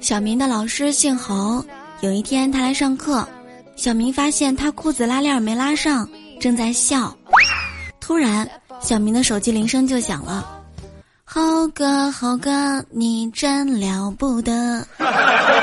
小明的老师姓侯，有一天他来上课，小明发现他裤子拉链没拉上，正在笑。突然，小明的手机铃声就响了，“猴哥，猴哥，你真了不得。”